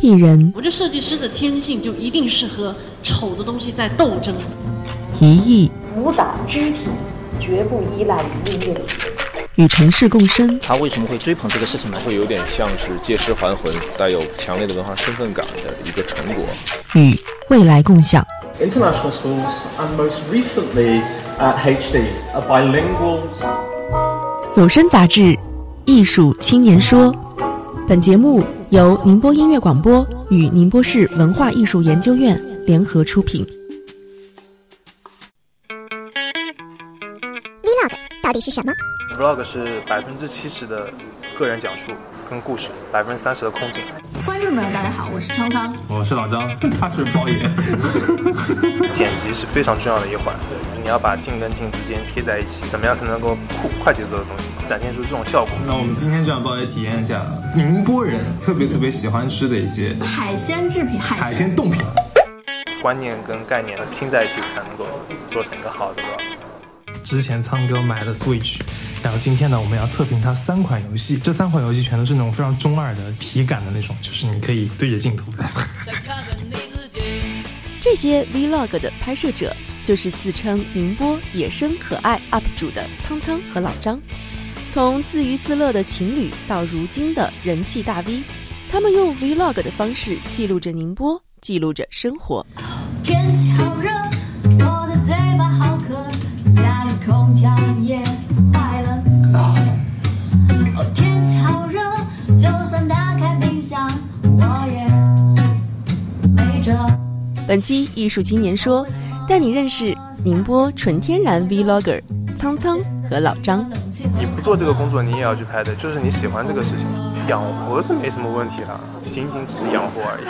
艺人。我这设计师的天性就一定是和丑的东西在斗争。一艺舞蹈肢体绝不依赖于音乐。与城市共生。他为什么会追捧这个事情呢？会有点像是借尸还魂，带有强烈的文化身份感的一个成果。与未来共享。International schools and most recently at HD are bilingual. 有声杂志《艺术青年说》，本节目由宁波音乐广播与宁波市文化艺术研究院联合出品。Vlog 到底是什么？Vlog 是百分之七十的个人讲述跟故事，百分之三十的空景。观众朋友，大家好，我是苍苍，我是老张，他是包爷。剪辑是非常重要的一环，你要把镜跟镜之间贴在一起，怎么样才能够酷快节奏的东西展现出这种效果？那我们今天就让导演体验一下宁波人特别特别喜欢吃的一些海鲜制品、海鲜冻品，观念跟概念拼在一起才能够做成一个好的。之前苍哥买了 Switch，然后今天呢，我们要测评它三款游戏。这三款游戏全都是那种非常中二的体感的那种，就是你可以对着镜头。这些 Vlog 的拍摄者就是自称宁波野生可爱 UP 主的苍苍和老张。从自娱自乐的情侣到如今的人气大 V，他们用 Vlog 的方式记录着宁波，记录着生活。天气好热，我的嘴巴好渴。家里空调也坏了。哦，天气好热，就算打开冰箱，我也没辙。本期艺术青年说，带你认识宁波纯天然 Vlogger 苍苍和老张。你不做这个工作，你也要去拍的，就是你喜欢这个事情，养活是没什么问题的，仅仅只是养活而已。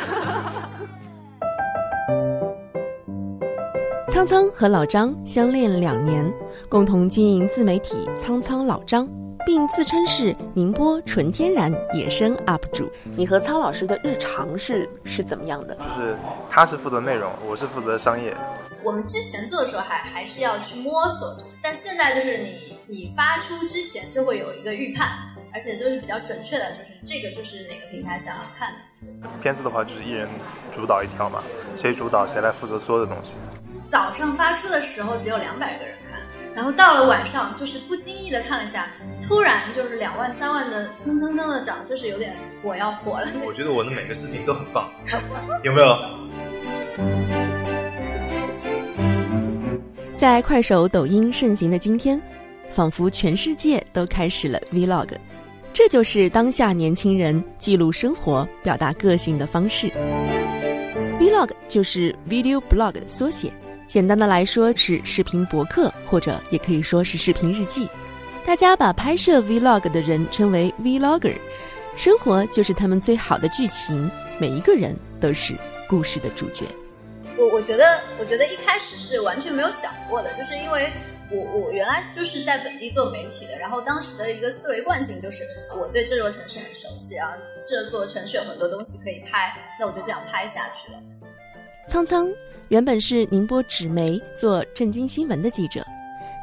苍苍和老张相恋两年，共同经营自媒体“苍苍老张”，并自称是宁波纯天然野生 UP 主。你和苍老师的日常是是怎么样的？就是他是负责内容，我是负责商业。我们之前做的时候还还是要去摸索，但现在就是你你发出之前就会有一个预判，而且就是比较准确的，就是这个就是哪个平台想要看。片子的话就是一人主导一条嘛，谁主导谁来负责所有的东西。早上发出的时候只有两百个人看，然后到了晚上就是不经意的看了一下，突然就是两万三万的蹭蹭蹭的涨，就是有点我要火了。我觉得我的每个视频都很棒，有没有？在快手、抖音盛行的今天，仿佛全世界都开始了 Vlog，这就是当下年轻人记录生活、表达个性的方式。Vlog 就是 Video Blog 的缩写。简单的来说是视频博客，或者也可以说是视频日记。大家把拍摄 Vlog 的人称为 Vlogger，生活就是他们最好的剧情，每一个人都是故事的主角。我我觉得，我觉得一开始是完全没有想过的，就是因为我我原来就是在本地做媒体的，然后当时的一个思维惯性就是我对这座城市很熟悉啊，这座城市有很多东西可以拍，那我就这样拍下去了。苍苍。原本是宁波纸媒做震惊新闻的记者，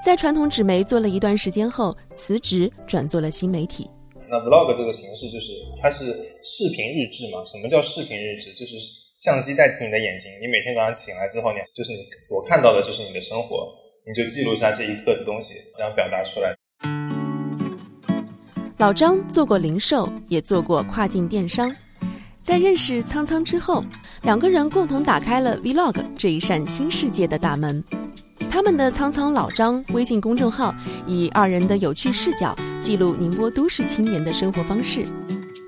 在传统纸媒做了一段时间后辞职，转做了新媒体。那 vlog 这个形式就是它是视频日志嘛？什么叫视频日志？就是相机代替你的眼睛，你每天早上醒来之后，你就是你所看到的就是你的生活，你就记录下这一刻的东西，然后表达出来。老张做过零售，也做过跨境电商。在认识苍苍之后，两个人共同打开了 Vlog 这一扇新世界的大门。他们的“苍苍老张”微信公众号以二人的有趣视角记录宁波都市青年的生活方式。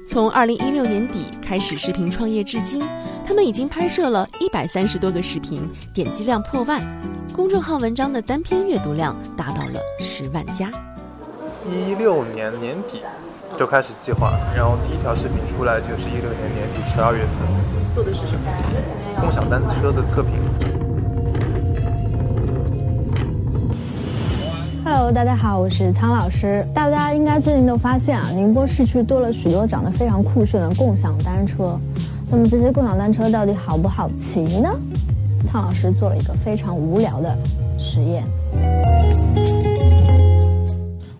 从二零一六年底开始视频创业至今，他们已经拍摄了一百三十多个视频，点击量破万，公众号文章的单篇阅读量达到了十万加。一六年年底。就开始计划，然后第一条视频出来就是一六年年底十二月份。做的是什么？共享单车的测评。Hello，大家好，我是苍老师。大家应该最近都发现啊，宁波市区多了许多长得非常酷炫的共享单车。那么这些共享单车到底好不好骑呢？汤老师做了一个非常无聊的实验。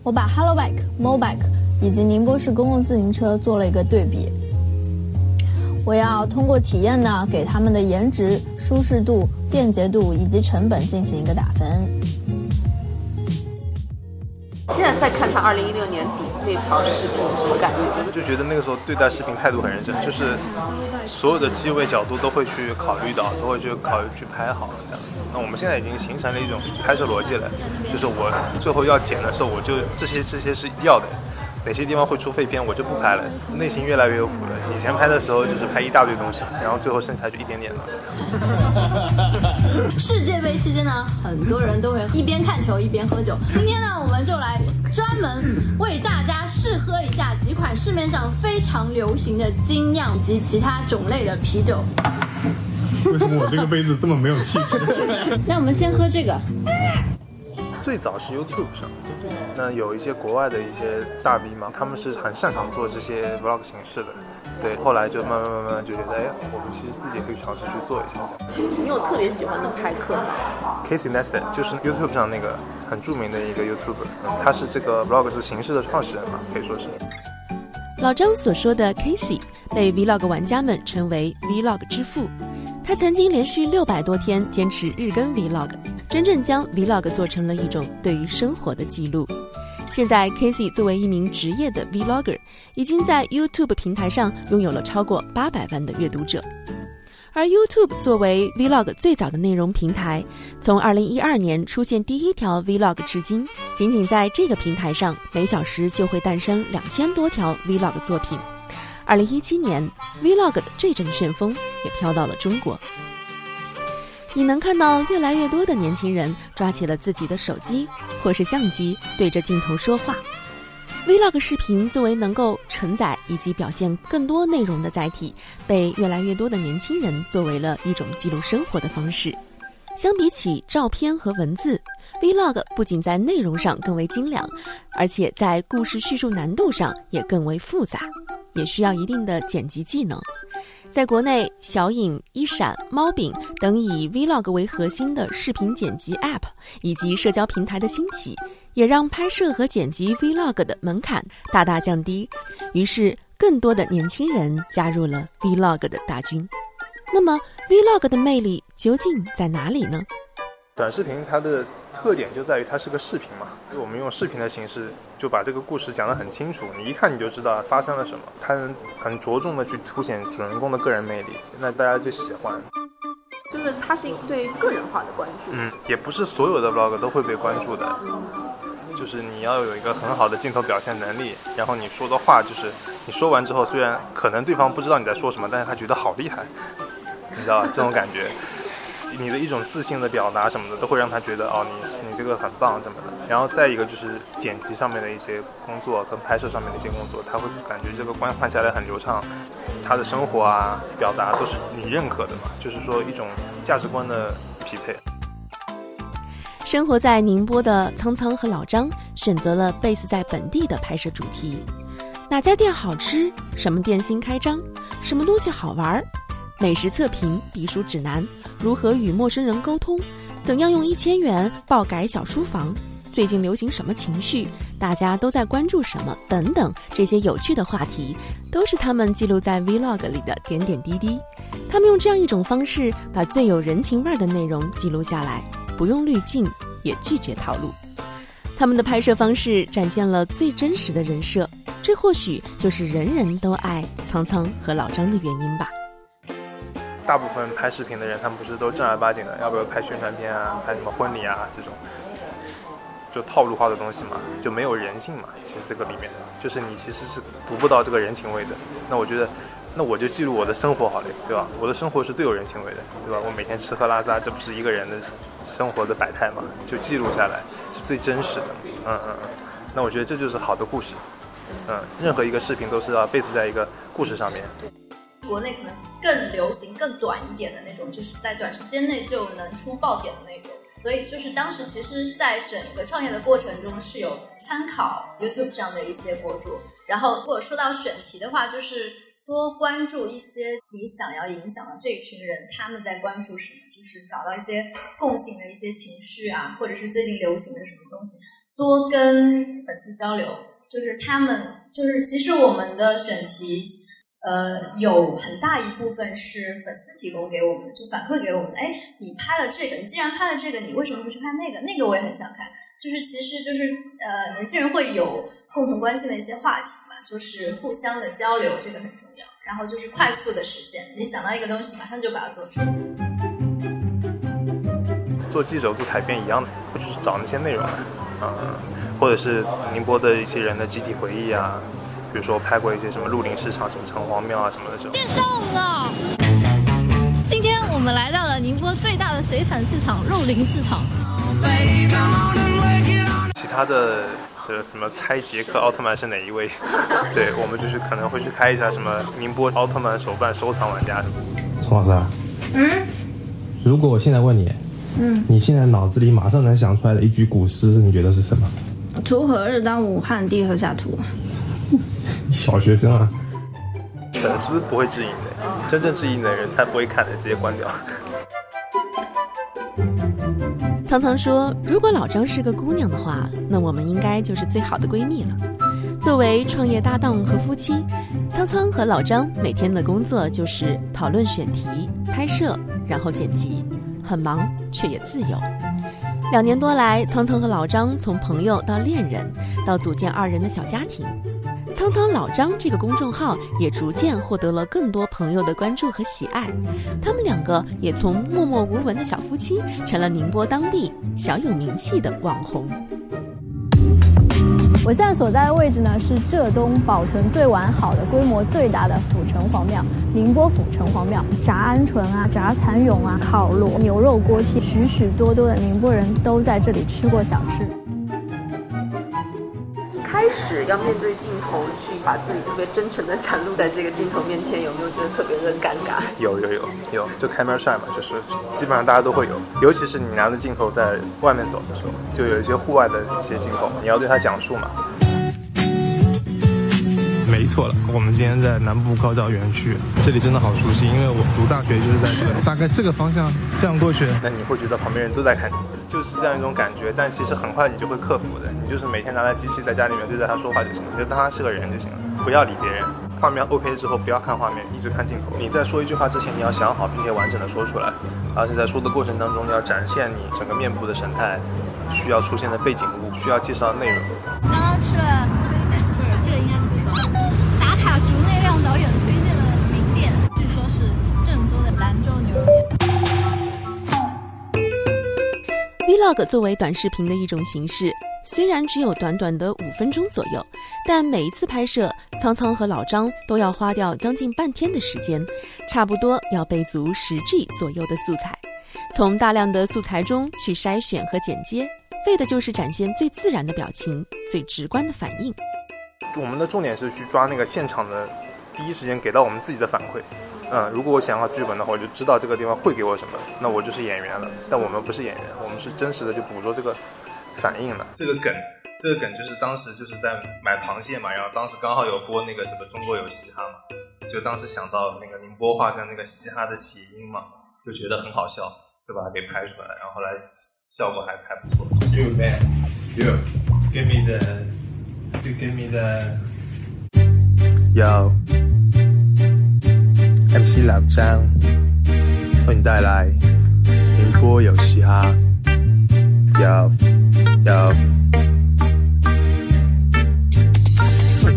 我把 Hello Bike、Mobike。以及宁波市公共自行车做了一个对比。我要通过体验呢，给他们的颜值、舒适度、便捷度以及成本进行一个打分。现在再看看二零一六年底那条视频，什么感觉？就觉得那个时候对待视频态度很认真，就是所有的机位角度都会去考虑到，都会去考虑去拍好这样子。那我们现在已经形成了一种拍摄逻辑了，就是我最后要剪的时候，我就这些这些是要的。哪些地方会出废片，我就不拍了，内心越来越有谱了。以前拍的时候就是拍一大堆东西，然后最后剩下就一点点东西。世界杯期间呢，很多人都会一边看球一边喝酒。今天呢，我们就来专门为大家试喝一下几款市面上非常流行的精酿以及其他种类的啤酒。为什么我这个杯子这么没有气质？那我们先喝这个。最早是 YouTube 上，那有一些国外的一些大 V 嘛，他们是很擅长做这些 Vlog 形式的，对，后来就慢慢慢慢就觉得，哎，我们其实自己也可以尝试去做一下这样。你有特别喜欢的拍客吗？Casey Neistat 就是 YouTube 上那个很著名的一个 YouTuber，他是这个 Vlog 这形式的创始人嘛，可以说是。老张所说的 Casey 被 Vlog 玩家们称为 Vlog 之父，他曾经连续六百多天坚持日更 Vlog。真正将 Vlog 做成了一种对于生活的记录。现在，Casey 作为一名职业的 Vlogger，已经在 YouTube 平台上拥有了超过八百万的阅读者。而 YouTube 作为 Vlog 最早的内容平台，从2012年出现第一条 Vlog 至今，仅仅在这个平台上，每小时就会诞生两千多条 Vlog 作品。2017年，Vlog 的这阵旋风也飘到了中国。你能看到越来越多的年轻人抓起了自己的手机或是相机，对着镜头说话。Vlog 视频作为能够承载以及表现更多内容的载体，被越来越多的年轻人作为了一种记录生活的方式。相比起照片和文字，Vlog 不仅在内容上更为精良，而且在故事叙述难度上也更为复杂，也需要一定的剪辑技能。在国内，小影、一闪、猫饼等以 Vlog 为核心的视频剪辑 App 以及社交平台的兴起，也让拍摄和剪辑 Vlog 的门槛大大降低。于是，更多的年轻人加入了 Vlog 的大军。那么，Vlog 的魅力究竟在哪里呢？短视频它的特点就在于它是个视频嘛，我们用视频的形式就把这个故事讲得很清楚，你一看你就知道发生了什么。他能很着重的去凸显主人公的个人魅力，那大家就喜欢。就是它是对个人化的关注。嗯，也不是所有的 vlog 都会被关注的，就是你要有一个很好的镜头表现能力，然后你说的话就是你说完之后，虽然可能对方不知道你在说什么，但是他觉得好厉害，你知道吧？这种感觉。你的一种自信的表达什么的，都会让他觉得哦，你你这个很棒什么的。然后再一个就是剪辑上面的一些工作跟拍摄上面的一些工作，他会感觉这个观看下来很流畅，他的生活啊表达都是你认可的嘛，就是说一种价值观的匹配。生活在宁波的苍苍和老张选择了 base 在本地的拍摄主题，哪家店好吃，什么店新开张，什么东西好玩，美食测评、避暑指南。如何与陌生人沟通？怎样用一千元爆改小书房？最近流行什么情绪？大家都在关注什么？等等，这些有趣的话题，都是他们记录在 Vlog 里的点点滴滴。他们用这样一种方式，把最有人情味的内容记录下来，不用滤镜，也拒绝套路。他们的拍摄方式展现了最真实的人设，这或许就是人人都爱苍苍和老张的原因吧。大部分拍视频的人，他们不是都正儿八经的，要不要拍宣传片啊，拍什么婚礼啊这种，就套路化的东西嘛，就没有人性嘛。其实这个里面，就是你其实是读不到这个人情味的。那我觉得，那我就记录我的生活好了，对吧？我的生活是最有人情味的，对吧？我每天吃喝拉撒，这不是一个人的生活的百态嘛？就记录下来是最真实的。嗯嗯嗯。那我觉得这就是好的故事。嗯，任何一个视频都是要 base 在一个故事上面。国内可能更流行、更短一点的那种，就是在短时间内就能出爆点的那种。所以就是当时其实，在整个创业的过程中是有参考 YouTube 上的一些博主。然后如果说到选题的话，就是多关注一些你想要影响的这一群人，他们在关注什么，就是找到一些共性的一些情绪啊，或者是最近流行的什么东西，多跟粉丝交流。就是他们，就是其实我们的选题。呃，有很大一部分是粉丝提供给我们的，就反馈给我们的。哎，你拍了这个，你既然拍了这个，你为什么不去拍那个？那个我也很想看。就是其实就是呃，年轻人会有共同关心的一些话题嘛，就是互相的交流，这个很重要。然后就是快速的实现，你想到一个东西，马上就把它做出来。做记者做采编一样的，就是找那些内容啊，或者是宁波的一些人的集体回忆啊。比如说拍过一些什么鹿林市场、什么城隍庙啊什么的这种。变送了。今天我们来到了宁波最大的水产市场——鹿林市场。其他的呃什么猜杰克奥特曼是哪一位？对，我们就是可能会去开一下什么宁波奥特曼手办收藏玩家什么。陈老师啊，嗯，如果我现在问你，嗯，你现在脑子里马上能想出来的一句古诗，你觉得是什么？锄禾日当午，汗滴禾下土。小学生啊，粉丝不会质疑的，真正质疑的人他不会看的，直接关掉。苍苍说：“如果老张是个姑娘的话，那我们应该就是最好的闺蜜了。作为创业搭档和夫妻，苍苍和老张每天的工作就是讨论选题、拍摄，然后剪辑，很忙却也自由。两年多来，苍苍和老张从朋友到恋人，到组建二人的小家庭。”苍苍老张这个公众号也逐渐获得了更多朋友的关注和喜爱，他们两个也从默默无闻的小夫妻，成了宁波当地小有名气的网红。我现在所在的位置呢，是浙东保存最完好的、规模最大的府城隍庙——宁波府城隍庙。炸鹌鹑啊，炸蚕蛹啊，烤螺、牛肉锅贴，许许多多的宁波人都在这里吃过小吃。开始要面对镜头去把自己特别真诚的展露在这个镜头面前，有没有觉得特别的尴尬？有有有有，就开门帅嘛，就是基本上大家都会有，尤其是你拿着镜头在外面走的时候，就有一些户外的一些镜头，你要对他讲述嘛。没错了，我们今天在南部高教园区，这里真的好熟悉，因为我读大学就是在这里，大概这个方向这样过去，那你会觉得旁边人都在看你，就是这样一种感觉。但其实很快你就会克服的，你就是每天拿着机器在家里面对着他说话就行了，就当他是个人就行了，不要理别人。画面 OK 之后，不要看画面，一直看镜头。你在说一句话之前，你要想好并且完整的说出来，而且在说的过程当中，你要展现你整个面部的神态，需要出现的背景物，需要介绍的内容。刚刚吃了，不是这个应该怎么说？Vlog 作为短视频的一种形式，虽然只有短短的五分钟左右，但每一次拍摄，苍苍和老张都要花掉将近半天的时间，差不多要备足十 G 左右的素材，从大量的素材中去筛选和剪接，为的就是展现最自然的表情、最直观的反应。我们的重点是去抓那个现场的第一时间给到我们自己的反馈。嗯，如果我想要剧本的话，我就知道这个地方会给我什么，那我就是演员了。但我们不是演员，我们是真实的就捕捉这个反应了。这个梗，这个梗就是当时就是在买螃蟹嘛，然后当时刚好有播那个什么中国有嘻哈嘛，就当时想到那个宁波话跟那个嘻哈的谐音嘛，就觉得很好笑，就把它给拍出来，然后后来效果还还不错。You man, you give me the, you give me the. Yo. MC 老张为你带来宁波有嘻哈，有有。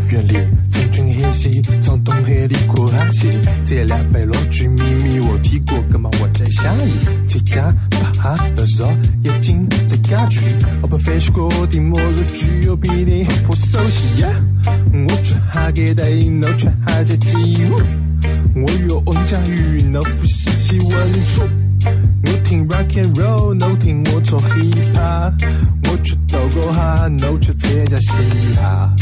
原里曾经黑西，从东黑里过哈气，这两杯老句秘密我提过，干嘛我在想你？在家把二手眼睛在家去，我不飞过的末日具有比你不熟悉呀，我却还给带，我却还在记录。我用温家语，能呼吸气温度。我听 rock and roll，no 听我做 hip hop。我却抖过哈，no 却参加嘻哈。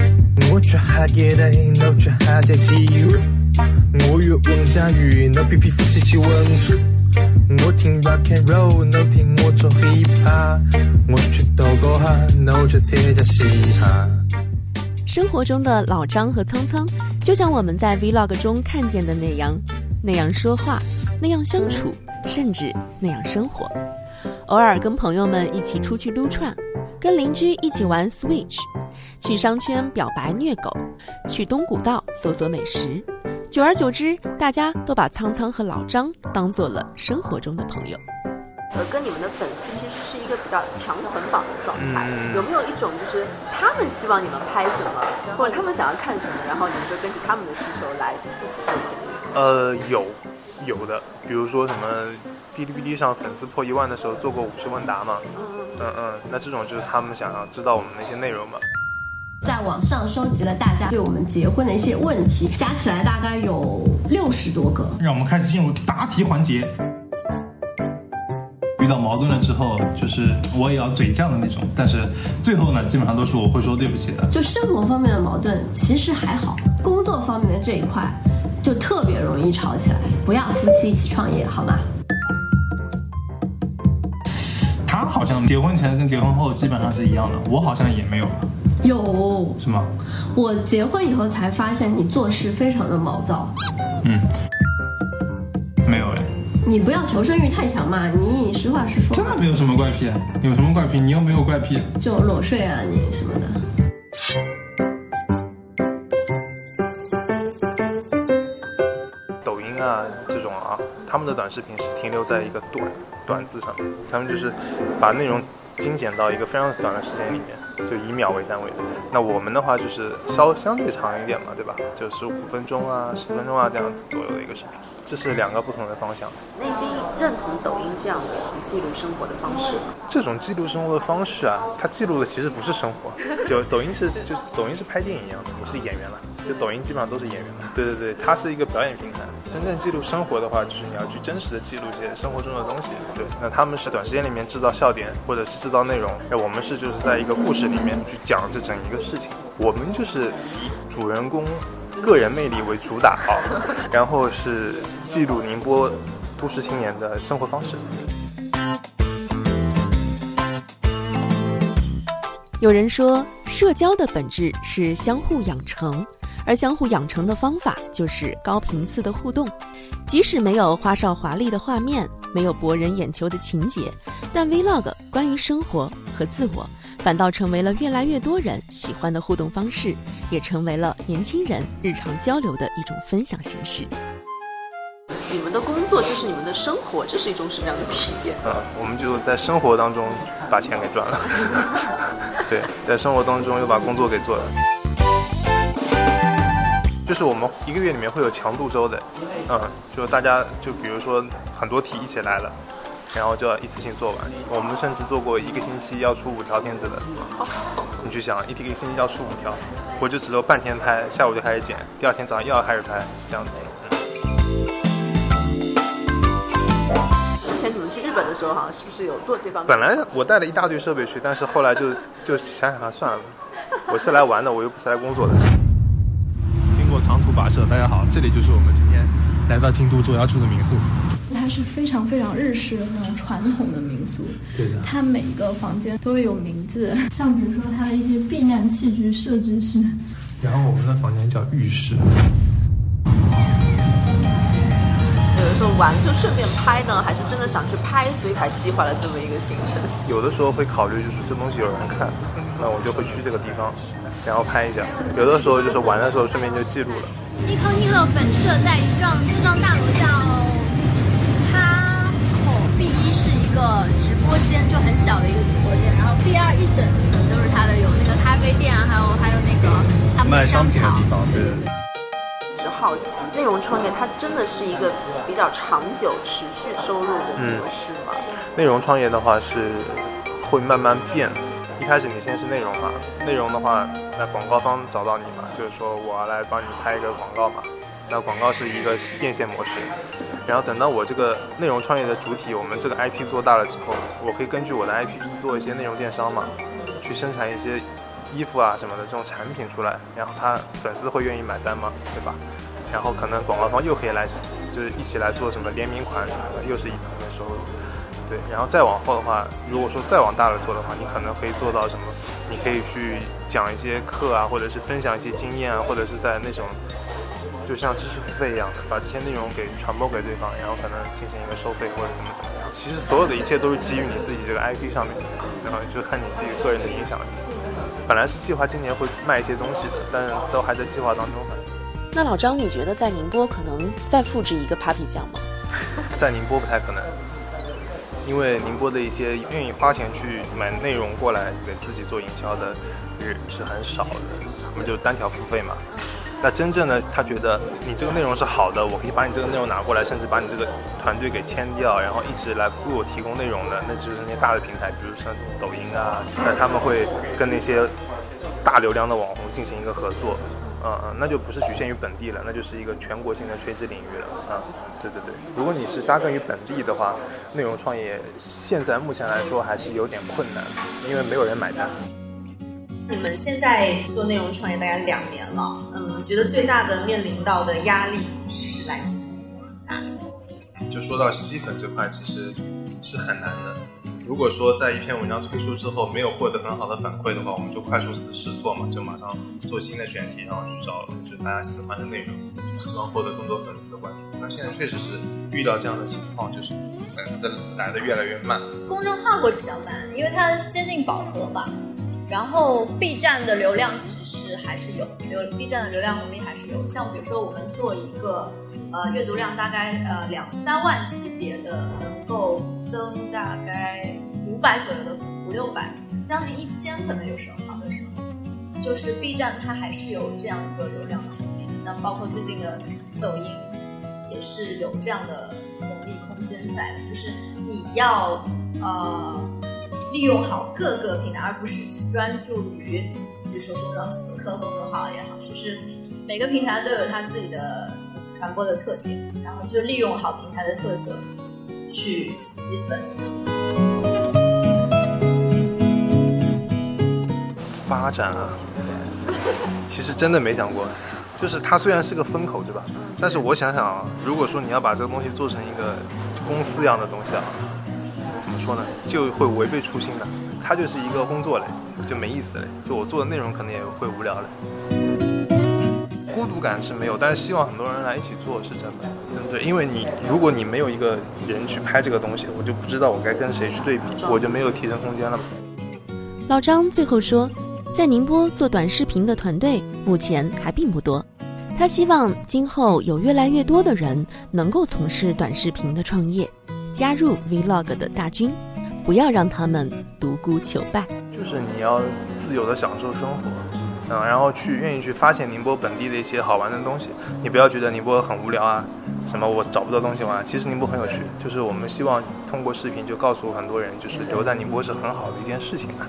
我却还给带，no 却还在记录。我用温家语，no 皮皮呼吸气温度。我听 rock and roll，no 听我做 hip hop。我却抖过哈，no 却参加嘻哈。生活中的老张和苍苍，就像我们在 Vlog 中看见的那样，那样说话，那样相处，甚至那样生活。偶尔跟朋友们一起出去撸串，跟邻居一起玩 Switch，去商圈表白虐狗，去东古道搜索美食，久而久之，大家都把苍苍和老张当做了生活中的朋友。呃，跟你们的粉丝其实是一个比较强捆绑的状态。嗯有没有一种就是他们希望你们拍什么，或者他们想要看什么，然后你们就根据他们的需求来自己做一些内容？呃，有有的，比如说什么哔哩哔哩上粉丝破一万的时候做过五十问答嘛，嗯嗯，那这种就是他们想要知道我们的一些内容嘛。在网上收集了大家对我们结婚的一些问题，加起来大概有六十多个。让我们开始进入答题环节。遇到矛盾了之后，就是我也要嘴犟的那种，但是最后呢，基本上都是我会说对不起的。就生活方面的矛盾其实还好，工作方面的这一块就特别容易吵起来。不要夫妻一起创业，好吗？他好像结婚前跟结婚后基本上是一样的，我好像也没有了，有，是吗？我结婚以后才发现你做事非常的毛躁。嗯，你不要求生欲太强嘛，你实话实说嘛。真的没有什么怪癖，有什么怪癖？你又没有怪癖。就裸睡啊，你什么的。抖音啊这种啊，他们的短视频是停留在一个短短字上面，他们就是把内容精简到一个非常短的时间里面，就以秒为单位的。那我们的话就是稍相对长一点嘛，对吧？就十五分钟啊、十分钟啊这样子左右的一个视频，这是两个不同的方向。内心认同抖音这样的记录生活的方式吗？这种记录生活的方式啊，它记录的其实不是生活，就抖音是就抖音是拍电影一样的，我是演员了，就抖音基本上都是演员了。对对对，它是一个表演平台。真正记录生活的话，就是你要去真实的记录一些生活中的东西。对，那他们是短时间里面制造笑点或者是制造内容，哎我们是就是在一个故事这里面去讲这整一个事情。我们就是以主人公个人魅力为主打啊，然后是记录宁波都市青年的生活方式。有人说，社交的本质是相互养成，而相互养成的方法就是高频次的互动。即使没有花哨华丽的画面，没有博人眼球的情节，但 Vlog 关于生活和自我，反倒成为了越来越多人喜欢的互动方式，也成为了年轻人日常交流的一种分享形式。你们的工作就是你们的生活，这是一种什么样的体验？呃，我们就在生活当中把钱给赚了，对，在生活当中又把工作给做了。就是我们一个月里面会有强度周的，嗯，就大家就比如说很多题一起来了，然后就要一次性做完。我们甚至做过一个星期要出五条片子的，你去想，一天一个星期要出五条，我就只有半天拍，下午就开始剪，第二天早上又要开始拍，这样子。之前你们去日本的时候，好像是不是有做这方面？本来我带了一大堆设备去，但是后来就 就想想啊，算了，我是来玩的，我又不是来工作的。经过长途跋涉，大家好，这里就是我们今天来到京都卓要住的民宿。它是非常非常日式的那种传统的民宿，对的它每一个房间都会有名字，像比如说它的一些避难器具设置是，然后我们的房间叫浴室。有的时候玩就顺便拍呢，还是真的想去拍，所以才计划了这么一个行程？有的时候会考虑，就是这东西有人看，那我就会去这个地方，然后拍一下。有的时候就是玩的时候顺便就记录了。尼康尼赫本社在于幢这幢大楼叫一是一个直播间，就很小的一个直播间，然后 B 二一整层都是它的，有那个咖啡店啊，还有还有那个他们的商场。方，对对对。是好奇，内容创业它真的是一个比较长久、持续收入的模式吗？内容创业的话是会慢慢变，一开始你先是内容嘛，内容的话，那广告方找到你嘛，就是说我要来帮你拍一个广告嘛，那广告是一个变现模式，然后等到我这个内容创业的主体，我们这个 IP 做大了之后，我可以根据我的 IP 去做一些内容电商嘛，去生产一些衣服啊什么的这种产品出来，然后他粉丝会愿意买单嘛，对吧？然后可能广告方又可以来，就是一起来做什么联名款什么的，又是一部分收入。对，然后再往后的话，如果说再往大了做的话，你可能可以做到什么？你可以去讲一些课啊，或者是分享一些经验啊，或者是在那种就像知识付费一样的，把这些内容给传播给对方，然后可能进行一个收费或者怎么怎么样。其实所有的一切都是基于你自己这个 IP 上面的，然后就看你自己个人的影响力。本来是计划今年会卖一些东西的，但是都还在计划当中。那老张，你觉得在宁波可能再复制一个 Papi 酱吗？在宁波不太可能，因为宁波的一些愿意花钱去买内容过来给自己做营销的人是很少的，我们就单条付费嘛。那真正的他觉得你这个内容是好的，我可以把你这个内容拿过来，甚至把你这个团队给签掉，然后一直来为我提供内容的，那就是那些大的平台，比如像抖音啊，那他们会跟那些大流量的网红进行一个合作，嗯嗯，那就不是局限于本地了，那就是一个全国性的垂直领域了，啊、对对对。如果你是扎根于本地的话，内容创业现在目前来说还是有点困难，因为没有人买单。你们现在做内容创业大概两年了，嗯，觉得最大的面临到的压力是来自哪里？就说到吸粉这块，其实是很难的。如果说在一篇文章推出之后没有获得很好的反馈的话，我们就快速试试错嘛，就马上做新的选题，然后去找就大家喜欢的内容，就希望获得更多粉丝的关注。那现在确实是遇到这样的情况，就是粉丝来的越来越慢。公众号会比较慢，因为它接近饱和嘛。然后 B 站的流量其实还是有，流 B 站的流量红利还是有。像比如说我们做一个呃阅读量大概呃两三万级别的，能够登大概五百左右的五六百，将近一千可能有时候好的时候，就是 B 站它还是有这样一个流量的红利。那包括最近的抖音也是有这样的红利空间在的，就是你要呃。利用好各个平台，而不是只专注于，比如说公众死磕公众号也好，就是每个平台都有它自己的就是传播的特点，然后就利用好平台的特色去吸粉。发展啊，其实真的没想过，就是它虽然是个风口，对吧？但是我想想啊，如果说你要把这个东西做成一个公司一样的东西啊。说呢？就会违背初心的，它就是一个工作嘞，就没意思嘞。就我做的内容可能也会无聊嘞。孤独感是没有，但是希望很多人来一起做是真的，对不对？因为你如果你没有一个人去拍这个东西，我就不知道我该跟谁去对比，我就没有提升空间了嘛。老张最后说，在宁波做短视频的团队目前还并不多，他希望今后有越来越多的人能够从事短视频的创业。加入 Vlog 的大军，不要让他们独孤求败。就是你要自由的享受生活，嗯，然后去愿意去发现宁波本地的一些好玩的东西。你不要觉得宁波很无聊啊，什么我找不到东西玩。其实宁波很有趣，就是我们希望通过视频就告诉很多人，就是留在宁波是很好的一件事情嘛。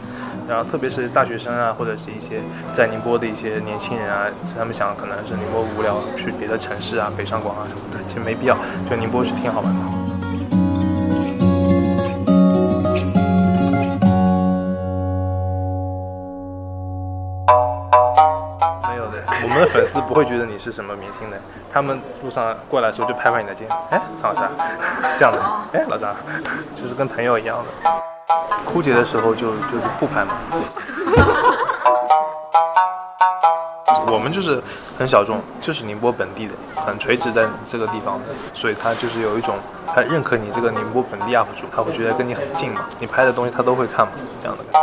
然后特别是大学生啊，或者是一些在宁波的一些年轻人啊，他们想可能是宁波无聊，去别的城市啊，北上广啊什么的，其实没必要，就宁波是挺好玩的。我们的粉丝不会觉得你是什么明星的，他们路上过来的时候就拍拍你的肩，哎，张老师，这样的，哎，老张，就是跟朋友一样的。枯竭的时候就就是不拍嘛。我们就是很小众，就是宁波本地的，很垂直在这个地方的，所以他就是有一种他认可你这个宁波本地 UP 主，他会觉得跟你很近嘛，你拍的东西他都会看嘛，这样的感觉。